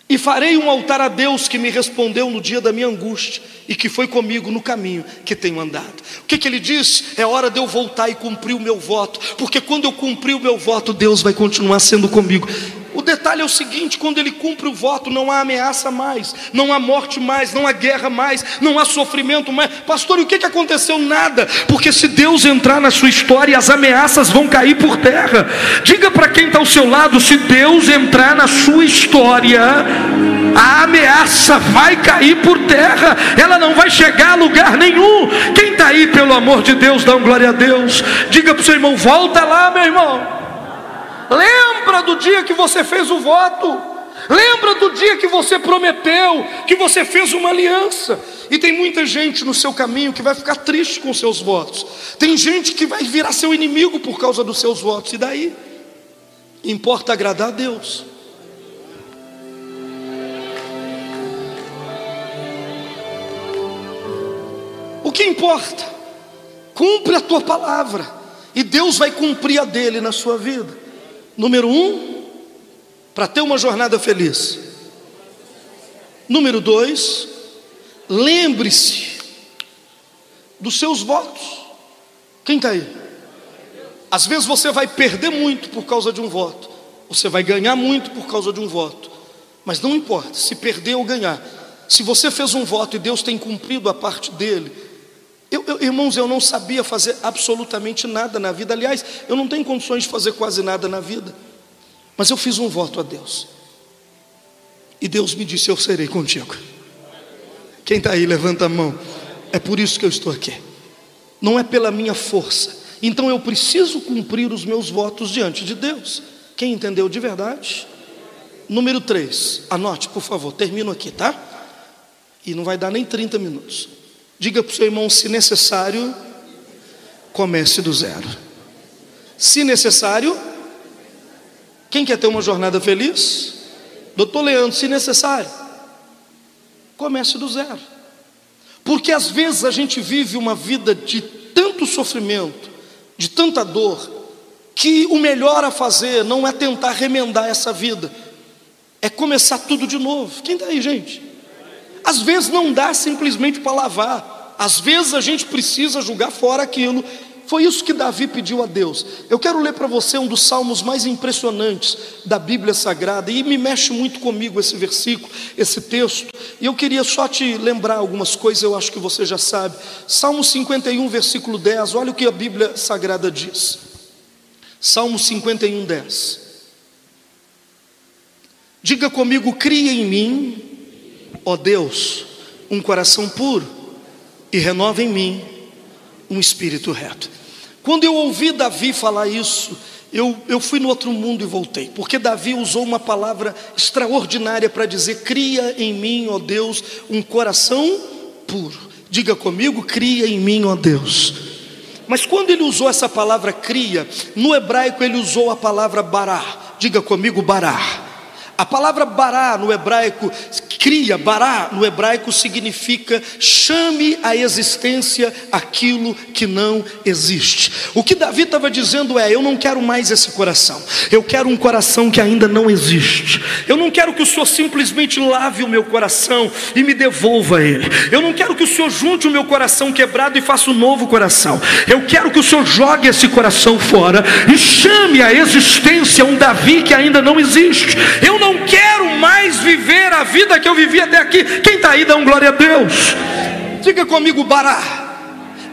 E farei um altar a Deus que me respondeu no dia da minha angústia e que foi comigo no caminho que tenho andado. O que, que ele diz? É hora de eu voltar e cumprir o meu voto, porque quando eu cumprir o meu voto, Deus vai continuar sendo comigo. O detalhe é o seguinte: quando ele cumpre o voto, não há ameaça mais, não há morte mais, não há guerra mais, não há sofrimento mais. Pastor, e o que, que aconteceu? Nada, porque se Deus entrar na sua história, as ameaças vão cair por terra. Diga para quem está ao seu lado: se Deus entrar na sua história, a ameaça vai cair por terra, ela não vai chegar a lugar nenhum. Quem está aí, pelo amor de Deus, dá um glória a Deus. Diga para o seu irmão: volta lá, meu irmão. Lembra do dia que você fez o voto. Lembra do dia que você prometeu, que você fez uma aliança. E tem muita gente no seu caminho que vai ficar triste com seus votos. Tem gente que vai virar seu inimigo por causa dos seus votos. E daí? Importa agradar a Deus. O que importa? Cumpre a tua palavra. E Deus vai cumprir a dele na sua vida. Número um, para ter uma jornada feliz. Número dois, lembre-se dos seus votos. Quem está aí? Às vezes você vai perder muito por causa de um voto, você vai ganhar muito por causa de um voto, mas não importa se perder ou ganhar, Se você fez um voto e Deus tem cumprido a parte dele, eu, eu, irmãos, eu não sabia fazer absolutamente nada na vida. Aliás, eu não tenho condições de fazer quase nada na vida. Mas eu fiz um voto a Deus. E Deus me disse: Eu serei contigo. Quem está aí, levanta a mão. É por isso que eu estou aqui. Não é pela minha força. Então eu preciso cumprir os meus votos diante de Deus. Quem entendeu de verdade? Número 3, anote, por favor, termino aqui, tá? E não vai dar nem 30 minutos. Diga para o seu irmão, se necessário, comece do zero. Se necessário, quem quer ter uma jornada feliz? Doutor Leandro, se necessário, comece do zero. Porque às vezes a gente vive uma vida de tanto sofrimento, de tanta dor, que o melhor a fazer não é tentar remendar essa vida, é começar tudo de novo. Quem está aí, gente? Às vezes não dá simplesmente para lavar, às vezes a gente precisa jogar fora aquilo. Foi isso que Davi pediu a Deus. Eu quero ler para você um dos salmos mais impressionantes da Bíblia Sagrada, e me mexe muito comigo esse versículo, esse texto. E eu queria só te lembrar algumas coisas, eu acho que você já sabe. Salmo 51, versículo 10, olha o que a Bíblia Sagrada diz. Salmo 51, 10. Diga comigo, cria em mim ó Deus, um coração puro e renova em mim um espírito reto. Quando eu ouvi Davi falar isso, eu, eu fui no outro mundo e voltei, porque Davi usou uma palavra extraordinária para dizer: cria em mim, ó Deus, um coração puro. Diga comigo, cria em mim, ó Deus. Mas quando ele usou essa palavra cria, no hebraico ele usou a palavra bará. Diga comigo, bará. A palavra bará no hebraico, cria, bará no hebraico significa chame à existência aquilo que não existe. O que Davi estava dizendo é: eu não quero mais esse coração, eu quero um coração que ainda não existe. Eu não quero que o Senhor simplesmente lave o meu coração e me devolva ele. Eu não quero que o Senhor junte o meu coração quebrado e faça um novo coração. Eu quero que o Senhor jogue esse coração fora e chame à existência um Davi que ainda não existe. Eu não quero mais viver a vida que eu vivi até aqui. Quem está aí, dá um glória a Deus. Diga comigo, Bará.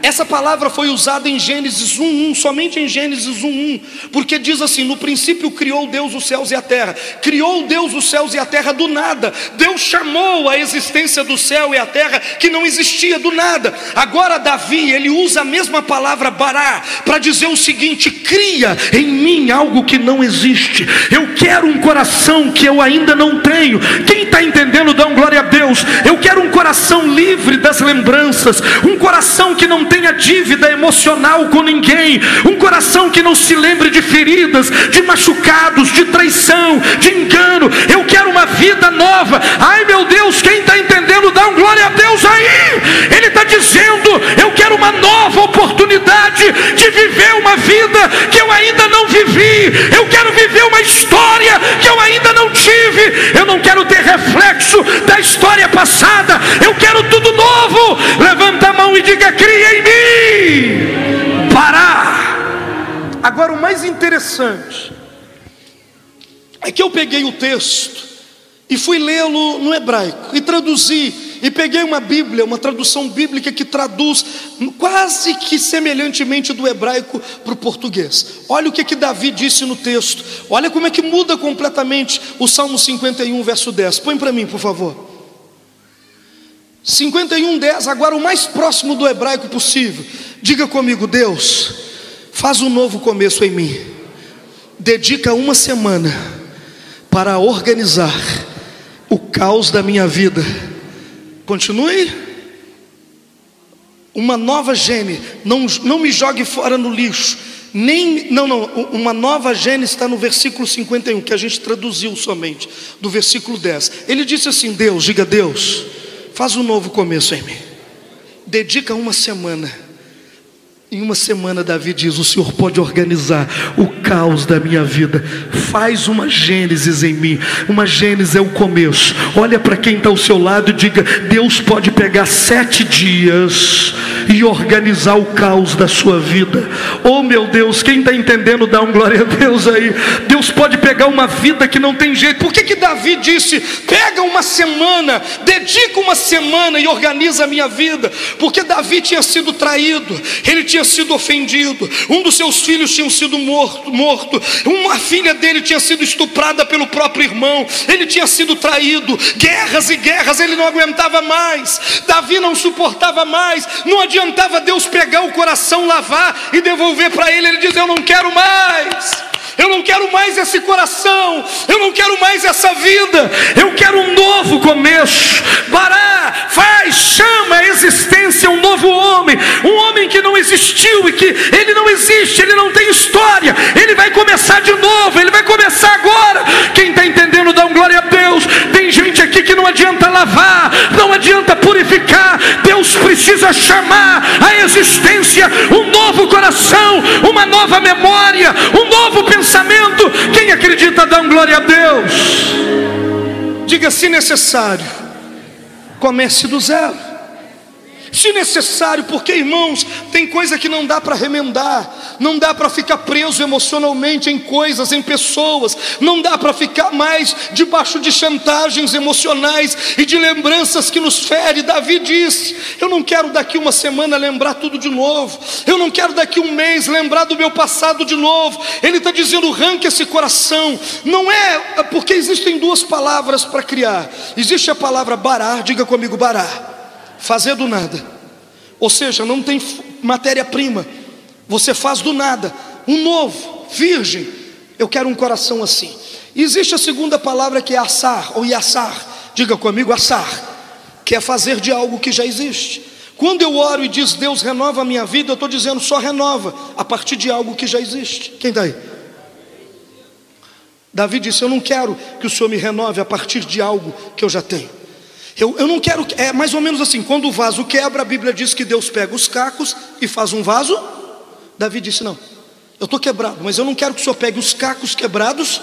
Essa palavra foi usada em Gênesis 1:1, somente em Gênesis 1:1, porque diz assim: "No princípio criou Deus os céus e a terra". Criou Deus os céus e a terra do nada. Deus chamou a existência do céu e a terra que não existia do nada. Agora Davi, ele usa a mesma palavra bará para dizer o seguinte: "Cria em mim algo que não existe. Eu quero um coração que eu ainda não tenho". Quem está entendendo, dá um glória a Deus. Eu quero um coração livre das lembranças, um coração que não tenha dívida emocional com ninguém, um coração que não se lembre de feridas, de machucados, de traição, de engano. Eu quero uma vida nova. Ai meu Deus, quem está entendendo, dá um glória a Deus aí. Ele está dizendo: Eu quero uma nova oportunidade de viver uma vida que eu ainda não vivi. Eu quero viver uma história que eu ainda não tive. Eu não quero ter reflexo da história passada. Eu quero tudo novo. Levanta a mão e diga: Cria em mim. Parar. Agora, o mais interessante é que eu peguei o texto e fui lê-lo no hebraico e traduzi e peguei uma Bíblia, uma tradução bíblica que traduz quase que semelhantemente do hebraico para o português. Olha o que que Davi disse no texto. Olha como é que muda completamente o Salmo 51, verso 10. Põe para mim, por favor. 51, 10, agora o mais próximo do hebraico possível. Diga comigo, Deus, faz um novo começo em mim. Dedica uma semana para organizar o caos da minha vida. Continue. Uma nova gene, não, não me jogue fora no lixo. Nem, não, não, uma nova gene está no versículo 51, que a gente traduziu somente, do versículo 10. Ele disse assim: Deus, diga Deus Faz um novo começo em mim. Dedica uma semana Em uma semana, Davi diz: O Senhor pode organizar o caos da minha vida. Faz uma Gênesis em mim. Uma Gênesis é o começo. Olha para quem está ao seu lado e diga: Deus pode pegar sete dias e organizar o caos da sua vida. Oh meu Deus, quem está entendendo, dá um glória a Deus aí. Deus pode pegar uma vida que não tem jeito. Por que, que Davi disse: Pega uma semana, dedica uma semana e organiza a minha vida? Porque Davi tinha sido traído, ele tinha tinha sido ofendido, um dos seus filhos tinha sido morto, morto, uma filha dele tinha sido estuprada pelo próprio irmão, ele tinha sido traído, guerras e guerras, ele não aguentava mais, Davi não suportava mais, não adiantava Deus pegar o coração, lavar e devolver para ele, ele diz: Eu não quero mais. Eu não quero mais esse coração, eu não quero mais essa vida, eu quero um novo começo. Bará, faz, chama a existência um novo homem, um homem que não existiu e que ele não existe, ele não tem história, ele vai começar de novo, ele vai começar agora. Quem está entendendo, dá um glória a Deus. Tem gente aqui que não adianta lavar, não adianta purificar, Deus precisa chamar a existência um novo coração, uma nova memória, um novo pensamento. Quem acredita, dá um glória a Deus. Diga se necessário, comece do zero se necessário, porque irmãos, tem coisa que não dá para remendar, não dá para ficar preso emocionalmente em coisas, em pessoas, não dá para ficar mais debaixo de chantagens emocionais e de lembranças que nos fere. Davi disse: Eu não quero daqui uma semana lembrar tudo de novo, eu não quero daqui um mês lembrar do meu passado de novo. Ele está dizendo: arranque esse coração, não é, é porque existem duas palavras para criar, existe a palavra barar, diga comigo, barar fazer do nada. Ou seja, não tem matéria-prima. Você faz do nada. Um novo, virgem. Eu quero um coração assim. Existe a segunda palavra que é assar ou iassar. Diga comigo, assar. Que é fazer de algo que já existe. Quando eu oro e diz Deus renova a minha vida, eu estou dizendo só renova a partir de algo que já existe. Quem está aí? Davi disse: Eu não quero que o Senhor me renove a partir de algo que eu já tenho. Eu, eu não quero, é mais ou menos assim: quando o vaso quebra, a Bíblia diz que Deus pega os cacos e faz um vaso. Davi disse: Não, eu estou quebrado, mas eu não quero que o Senhor pegue os cacos quebrados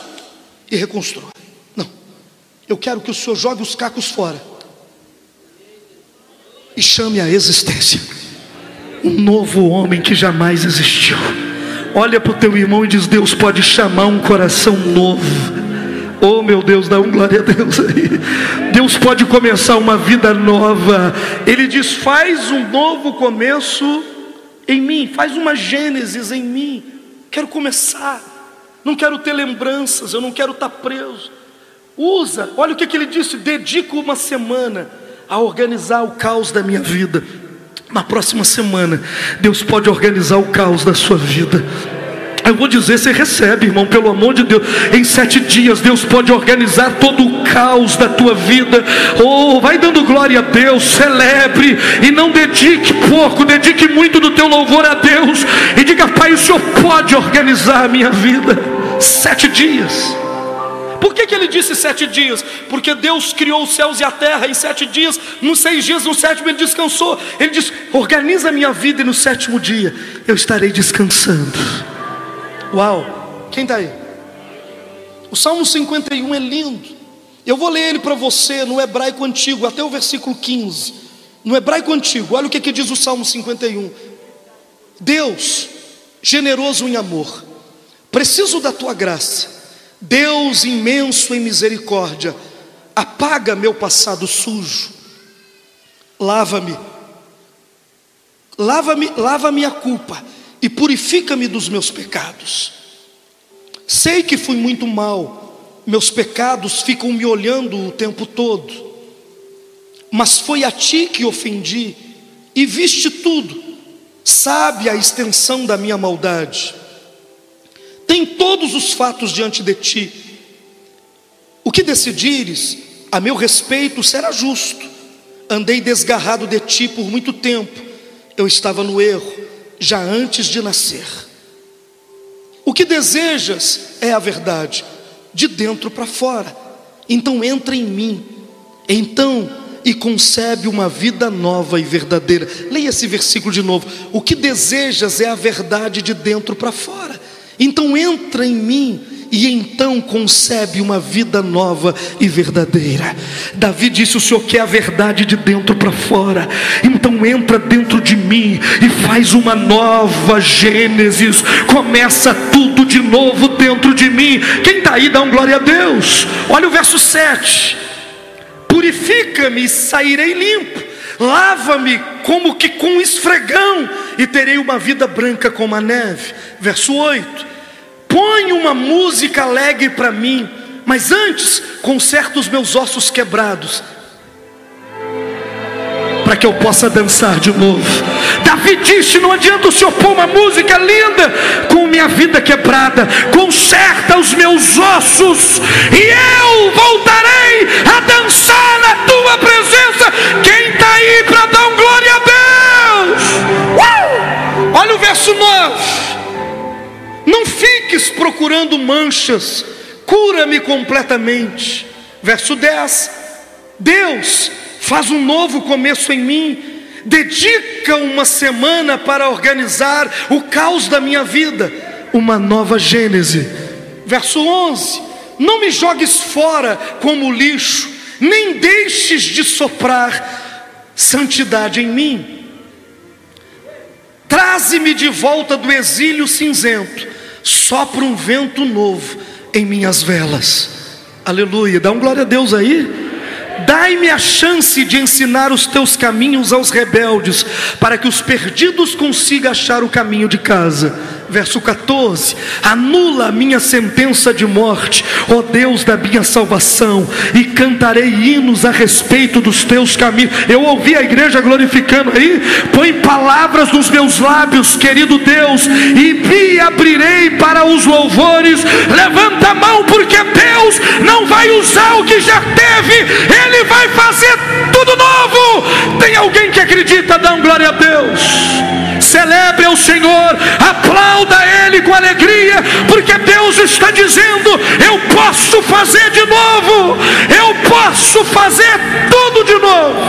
e reconstrua. Não, eu quero que o Senhor jogue os cacos fora e chame a existência um novo homem que jamais existiu. Olha para o teu irmão e diz: Deus pode chamar um coração novo. Oh meu Deus, dá um glória a Deus aí. Deus pode começar uma vida nova. Ele diz: faz um novo começo em mim, faz uma Gênesis em mim. Quero começar, não quero ter lembranças, eu não quero estar preso. Usa, olha o que, que ele disse: dedico uma semana a organizar o caos da minha vida. Na próxima semana, Deus pode organizar o caos da sua vida. Eu vou dizer, você recebe, irmão, pelo amor de Deus. Em sete dias, Deus pode organizar todo o caos da tua vida. Oh, vai dando glória a Deus, celebre e não dedique pouco, dedique muito do teu louvor a Deus. E diga, Pai, o Senhor pode organizar a minha vida. Sete dias. Por que, que ele disse sete dias? Porque Deus criou os céus e a terra em sete dias, nos seis dias, no sétimo ele descansou. Ele disse: organiza a minha vida e no sétimo dia eu estarei descansando. Uau! Quem está aí? O Salmo 51 é lindo. Eu vou ler ele para você no hebraico antigo, até o versículo 15. No hebraico antigo, olha o que, que diz o Salmo 51. Deus, generoso em amor, preciso da tua graça. Deus imenso em misericórdia, apaga meu passado sujo. Lava-me. Lava-me, lava minha culpa e purifica-me dos meus pecados. Sei que fui muito mal, meus pecados ficam me olhando o tempo todo, mas foi a ti que ofendi e viste tudo, sabe a extensão da minha maldade. Tem todos os fatos diante de ti. O que decidires a meu respeito será justo. Andei desgarrado de ti por muito tempo, eu estava no erro já antes de nascer. O que desejas é a verdade, de dentro para fora. Então entra em mim. Então e concebe uma vida nova e verdadeira. Leia esse versículo de novo. O que desejas é a verdade de dentro para fora. Então entra em mim e então concebe uma vida nova e verdadeira. Davi disse: O Senhor quer a verdade de dentro para fora, então entra dentro de mim e faz uma nova Gênesis, começa tudo de novo dentro de mim. Quem está aí, dá um glória a Deus. Olha o verso 7: Purifica-me e sairei limpo, lava-me como que com esfregão, e terei uma vida branca como a neve. Verso 8 Põe uma música alegre para mim, mas antes conserta os meus ossos quebrados, para que eu possa dançar de novo. Davi disse: Não adianta o Senhor pôr uma música linda com minha vida quebrada, conserta os meus ossos, e eu voltarei a dançar na tua presença. Quem está aí para dar um glória a Deus? Uh! Olha o verso 9. Não fiques procurando manchas, cura-me completamente. Verso 10: Deus faz um novo começo em mim, dedica uma semana para organizar o caos da minha vida, uma nova Gênese. Verso 11: Não me jogues fora como lixo, nem deixes de soprar santidade em mim. Traze-me de volta do exílio cinzento, sopra um vento novo em minhas velas. Aleluia, dá um glória a Deus aí. Dai-me a chance de ensinar os teus caminhos aos rebeldes, para que os perdidos consigam achar o caminho de casa verso 14: anula a minha sentença de morte, ó Deus da minha salvação, e cantarei hinos a respeito dos teus caminhos. Eu ouvi a igreja glorificando aí, põe palavras nos meus lábios, querido Deus, e me abrirei para os louvores. Levanta a mão, porque Deus não vai usar o que já teve, Ele vai fazer tudo novo. Tem alguém que acredita? Dá um glória a Deus. Celebre ao Senhor, aplauda Ele com alegria, porque Deus está dizendo: Eu posso fazer de novo, eu posso fazer tudo de novo.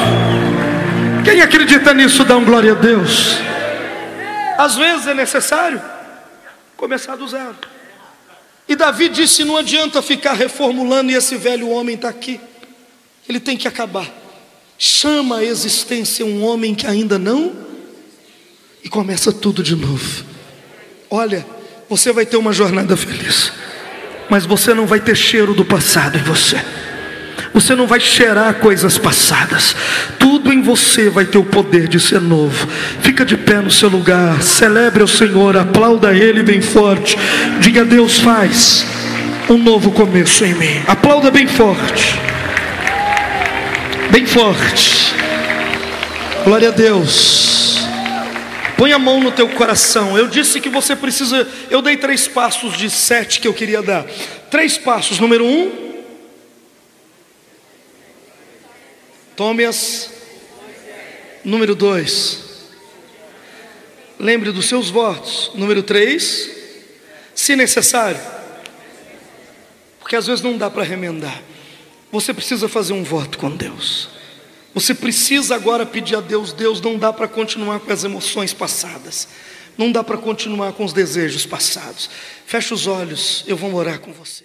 Quem acredita nisso, dá um glória a Deus. Às vezes é necessário começar do zero. E Davi disse: Não adianta ficar reformulando, e esse velho homem está aqui, ele tem que acabar. Chama a existência um homem que ainda não e começa tudo de novo. Olha, você vai ter uma jornada feliz, mas você não vai ter cheiro do passado em você. Você não vai cheirar coisas passadas. Tudo em você vai ter o poder de ser novo. Fica de pé no seu lugar. Celebre o Senhor. Aplauda Ele bem forte. Diga: Deus faz um novo começo em mim. Aplauda bem forte. Bem forte. Glória a Deus. Põe a mão no teu coração. Eu disse que você precisa. Eu dei três passos de sete que eu queria dar. Três passos. Número um. Tome-as. Número dois. Lembre dos seus votos. Número três. Se necessário. Porque às vezes não dá para remendar. Você precisa fazer um voto com Deus. Você precisa agora pedir a Deus: Deus, não dá para continuar com as emoções passadas, não dá para continuar com os desejos passados. Feche os olhos, eu vou orar com você.